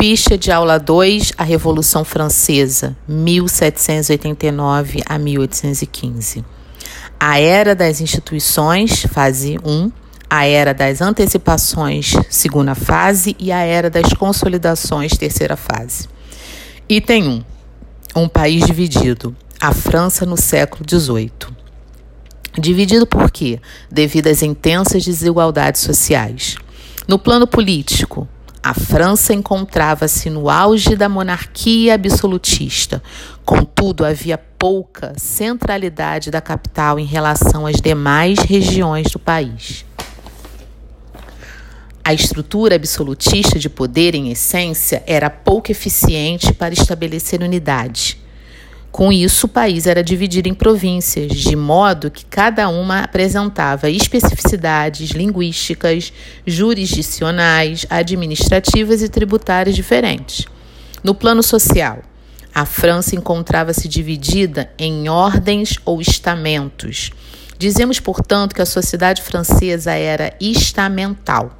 Ficha de aula 2, a Revolução Francesa, 1789 a 1815. A Era das Instituições, fase 1, a Era das Antecipações, segunda fase, e a Era das Consolidações, terceira fase. Item 1. Um país dividido. A França no século XVIII. Dividido por quê? Devido às intensas desigualdades sociais. No plano político, a França encontrava-se no auge da monarquia absolutista. Contudo, havia pouca centralidade da capital em relação às demais regiões do país. A estrutura absolutista de poder, em essência, era pouco eficiente para estabelecer unidade. Com isso, o país era dividido em províncias, de modo que cada uma apresentava especificidades linguísticas, jurisdicionais, administrativas e tributárias diferentes. No plano social, a França encontrava-se dividida em ordens ou estamentos. Dizemos, portanto, que a sociedade francesa era estamental.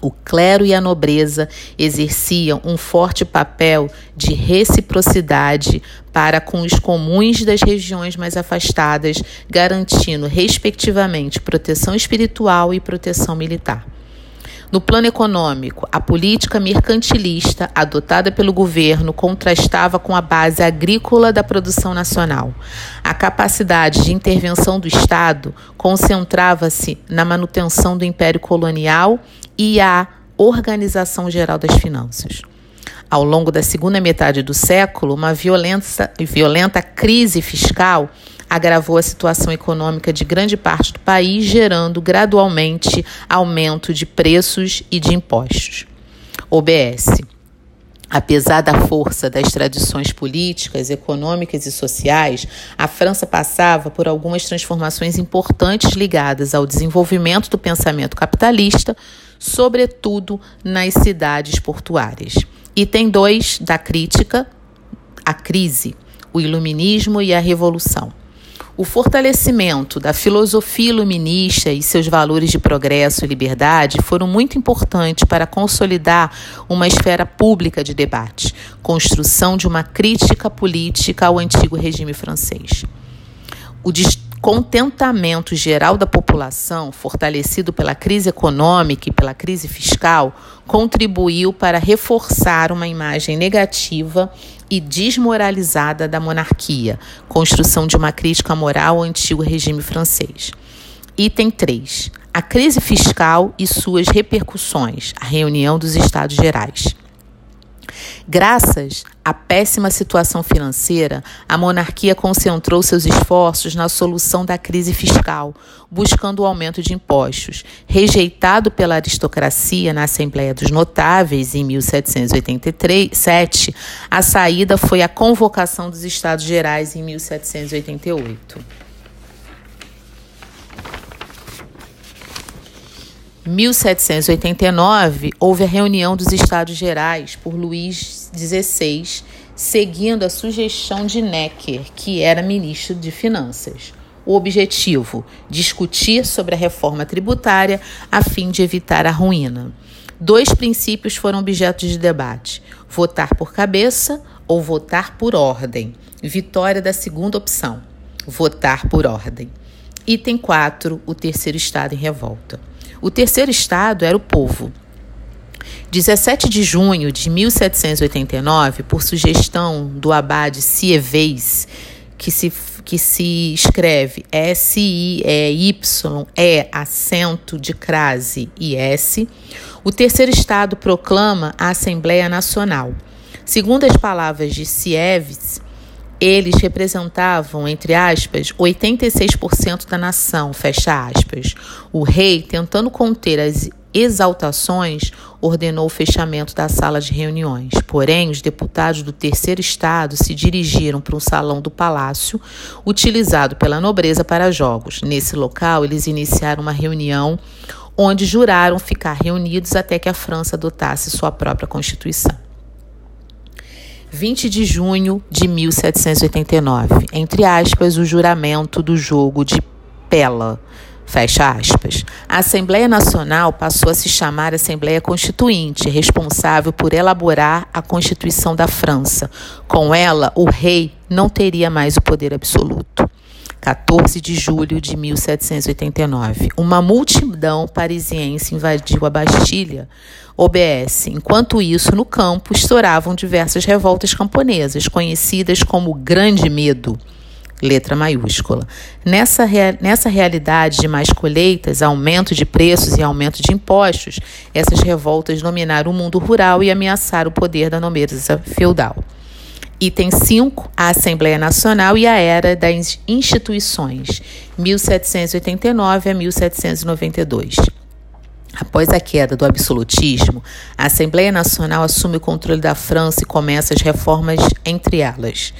O clero e a nobreza exerciam um forte papel de reciprocidade para com os comuns das regiões mais afastadas, garantindo, respectivamente, proteção espiritual e proteção militar. No plano econômico, a política mercantilista adotada pelo governo contrastava com a base agrícola da produção nacional. A capacidade de intervenção do Estado concentrava-se na manutenção do império colonial e a organização geral das finanças. Ao longo da segunda metade do século, uma violenta, violenta crise fiscal agravou a situação econômica de grande parte do país, gerando gradualmente aumento de preços e de impostos. OBS. Apesar da força das tradições políticas, econômicas e sociais, a França passava por algumas transformações importantes ligadas ao desenvolvimento do pensamento capitalista, sobretudo nas cidades portuárias. Item 2 da crítica: a crise, o iluminismo e a revolução. O fortalecimento da filosofia iluminista e seus valores de progresso e liberdade foram muito importantes para consolidar uma esfera pública de debate, construção de uma crítica política ao antigo regime francês. O descontentamento geral da população, fortalecido pela crise econômica e pela crise fiscal, contribuiu para reforçar uma imagem negativa e desmoralizada da monarquia, construção de uma crítica moral ao antigo regime francês. Item 3. A crise fiscal e suas repercussões, a reunião dos Estados Gerais. Graças à péssima situação financeira, a monarquia concentrou seus esforços na solução da crise fiscal, buscando o aumento de impostos. Rejeitado pela aristocracia na Assembleia dos Notáveis em 1787, a saída foi a convocação dos Estados Gerais em 1788. 1789, houve a reunião dos Estados Gerais por Luís XVI, seguindo a sugestão de Necker, que era ministro de Finanças. O objetivo: discutir sobre a reforma tributária a fim de evitar a ruína. Dois princípios foram objeto de debate: votar por cabeça ou votar por ordem. Vitória da segunda opção: votar por ordem. Item 4: o terceiro estado em revolta. O terceiro estado era o povo. 17 de junho de 1789, por sugestão do abade Sievez, que se, que se escreve S-I-E-Y, acento de crase e S, o terceiro estado proclama a Assembleia Nacional. Segundo as palavras de Sievez, eles representavam, entre aspas, 86% da nação, fecha aspas. O rei, tentando conter as exaltações, ordenou o fechamento da sala de reuniões. Porém, os deputados do terceiro estado se dirigiram para um salão do palácio, utilizado pela nobreza para jogos. Nesse local, eles iniciaram uma reunião onde juraram ficar reunidos até que a França adotasse sua própria constituição. 20 de junho de 1789, entre aspas, o juramento do jogo de Pela, Fecha aspas. A Assembleia Nacional passou a se chamar Assembleia Constituinte, responsável por elaborar a Constituição da França. Com ela, o rei não teria mais o poder absoluto. 14 de julho de 1789. Uma multidão parisiense invadiu a Bastilha, OBS. Enquanto isso, no campo, estouravam diversas revoltas camponesas, conhecidas como Grande Medo letra maiúscula. Nessa, nessa realidade de mais colheitas, aumento de preços e aumento de impostos, essas revoltas dominaram o mundo rural e ameaçaram o poder da nobreza feudal. Item 5, a Assembleia Nacional e a Era das Instituições, 1789 a 1792. Após a queda do absolutismo, a Assembleia Nacional assume o controle da França e começa as reformas entre elas.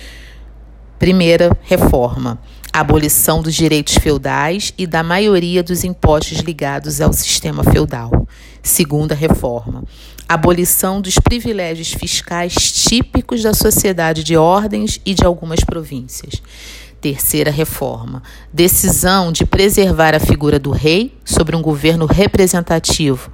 Primeira reforma: a abolição dos direitos feudais e da maioria dos impostos ligados ao sistema feudal. Segunda reforma: abolição dos privilégios fiscais típicos da sociedade de ordens e de algumas províncias. Terceira reforma: decisão de preservar a figura do rei sobre um governo representativo,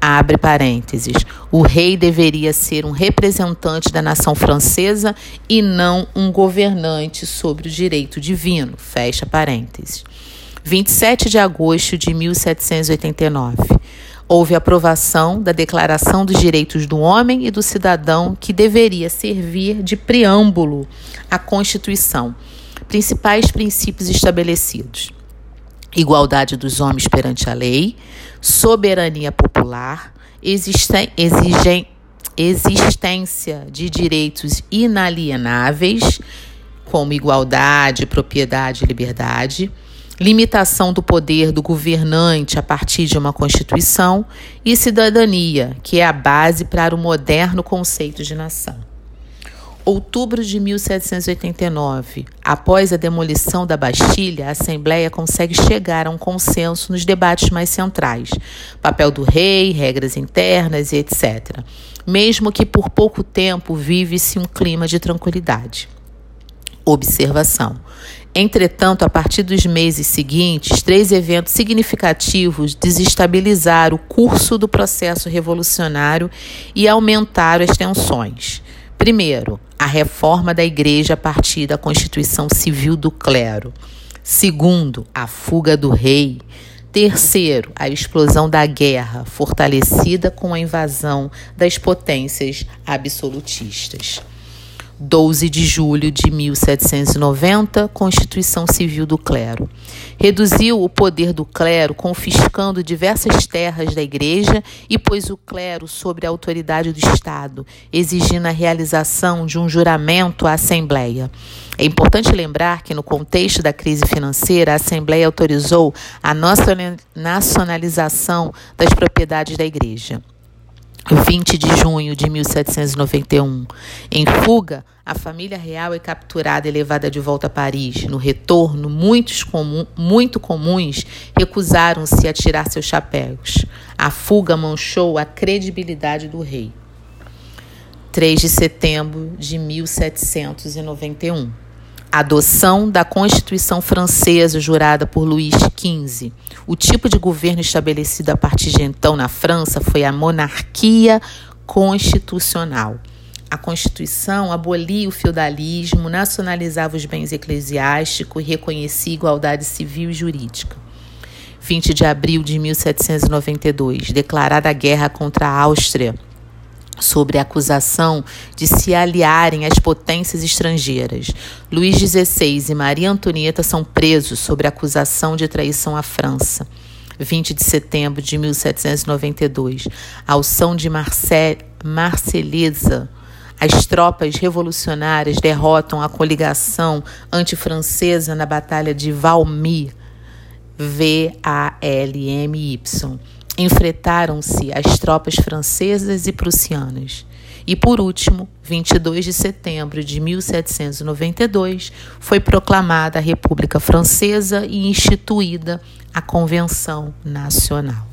Abre parênteses. O rei deveria ser um representante da nação francesa e não um governante sobre o direito divino. Fecha parênteses. 27 de agosto de 1789. Houve aprovação da Declaração dos Direitos do Homem e do Cidadão, que deveria servir de preâmbulo à Constituição. Principais princípios estabelecidos: igualdade dos homens perante a lei, soberania popular, existen, exigem, existência de direitos inalienáveis, como igualdade, propriedade e liberdade, limitação do poder do governante a partir de uma Constituição e cidadania, que é a base para o moderno conceito de nação outubro de 1789, após a demolição da Bastilha, a Assembleia consegue chegar a um consenso nos debates mais centrais: papel do rei, regras internas e etc. Mesmo que por pouco tempo vive-se um clima de tranquilidade. Observação. Entretanto, a partir dos meses seguintes, três eventos significativos desestabilizaram o curso do processo revolucionário e aumentaram as tensões. Primeiro, a reforma da igreja a partir da Constituição Civil do Clero. Segundo, a fuga do rei. Terceiro, a explosão da guerra, fortalecida com a invasão das potências absolutistas. 12 de julho de 1790, Constituição Civil do Clero. Reduziu o poder do clero, confiscando diversas terras da Igreja e pôs o clero sobre a autoridade do Estado, exigindo a realização de um juramento à Assembleia. É importante lembrar que, no contexto da crise financeira, a Assembleia autorizou a nacionalização das propriedades da Igreja. 20 de junho de 1791. Em fuga, a família real é capturada e levada de volta a Paris. No retorno, muitos comu muito comuns recusaram-se a tirar seus chapéus. A fuga manchou a credibilidade do rei. 3 de setembro de 1791 adoção da Constituição Francesa jurada por Luís XV. O tipo de governo estabelecido a partir de então na França foi a monarquia constitucional. A Constituição abolia o feudalismo, nacionalizava os bens eclesiásticos e reconhecia igualdade civil e jurídica. 20 de abril de 1792, declarada a guerra contra a Áustria sobre a acusação de se aliarem às potências estrangeiras. Luís XVI e Maria Antonieta são presos sobre a acusação de traição à França. 20 de setembro de 1792, Alção de Marselhesa. As tropas revolucionárias derrotam a coligação antifrancesa na Batalha de Valmy, V-A-L-M-Y enfrentaram-se as tropas francesas e prussianas. E por último, 22 de setembro de 1792, foi proclamada a República Francesa e instituída a Convenção Nacional.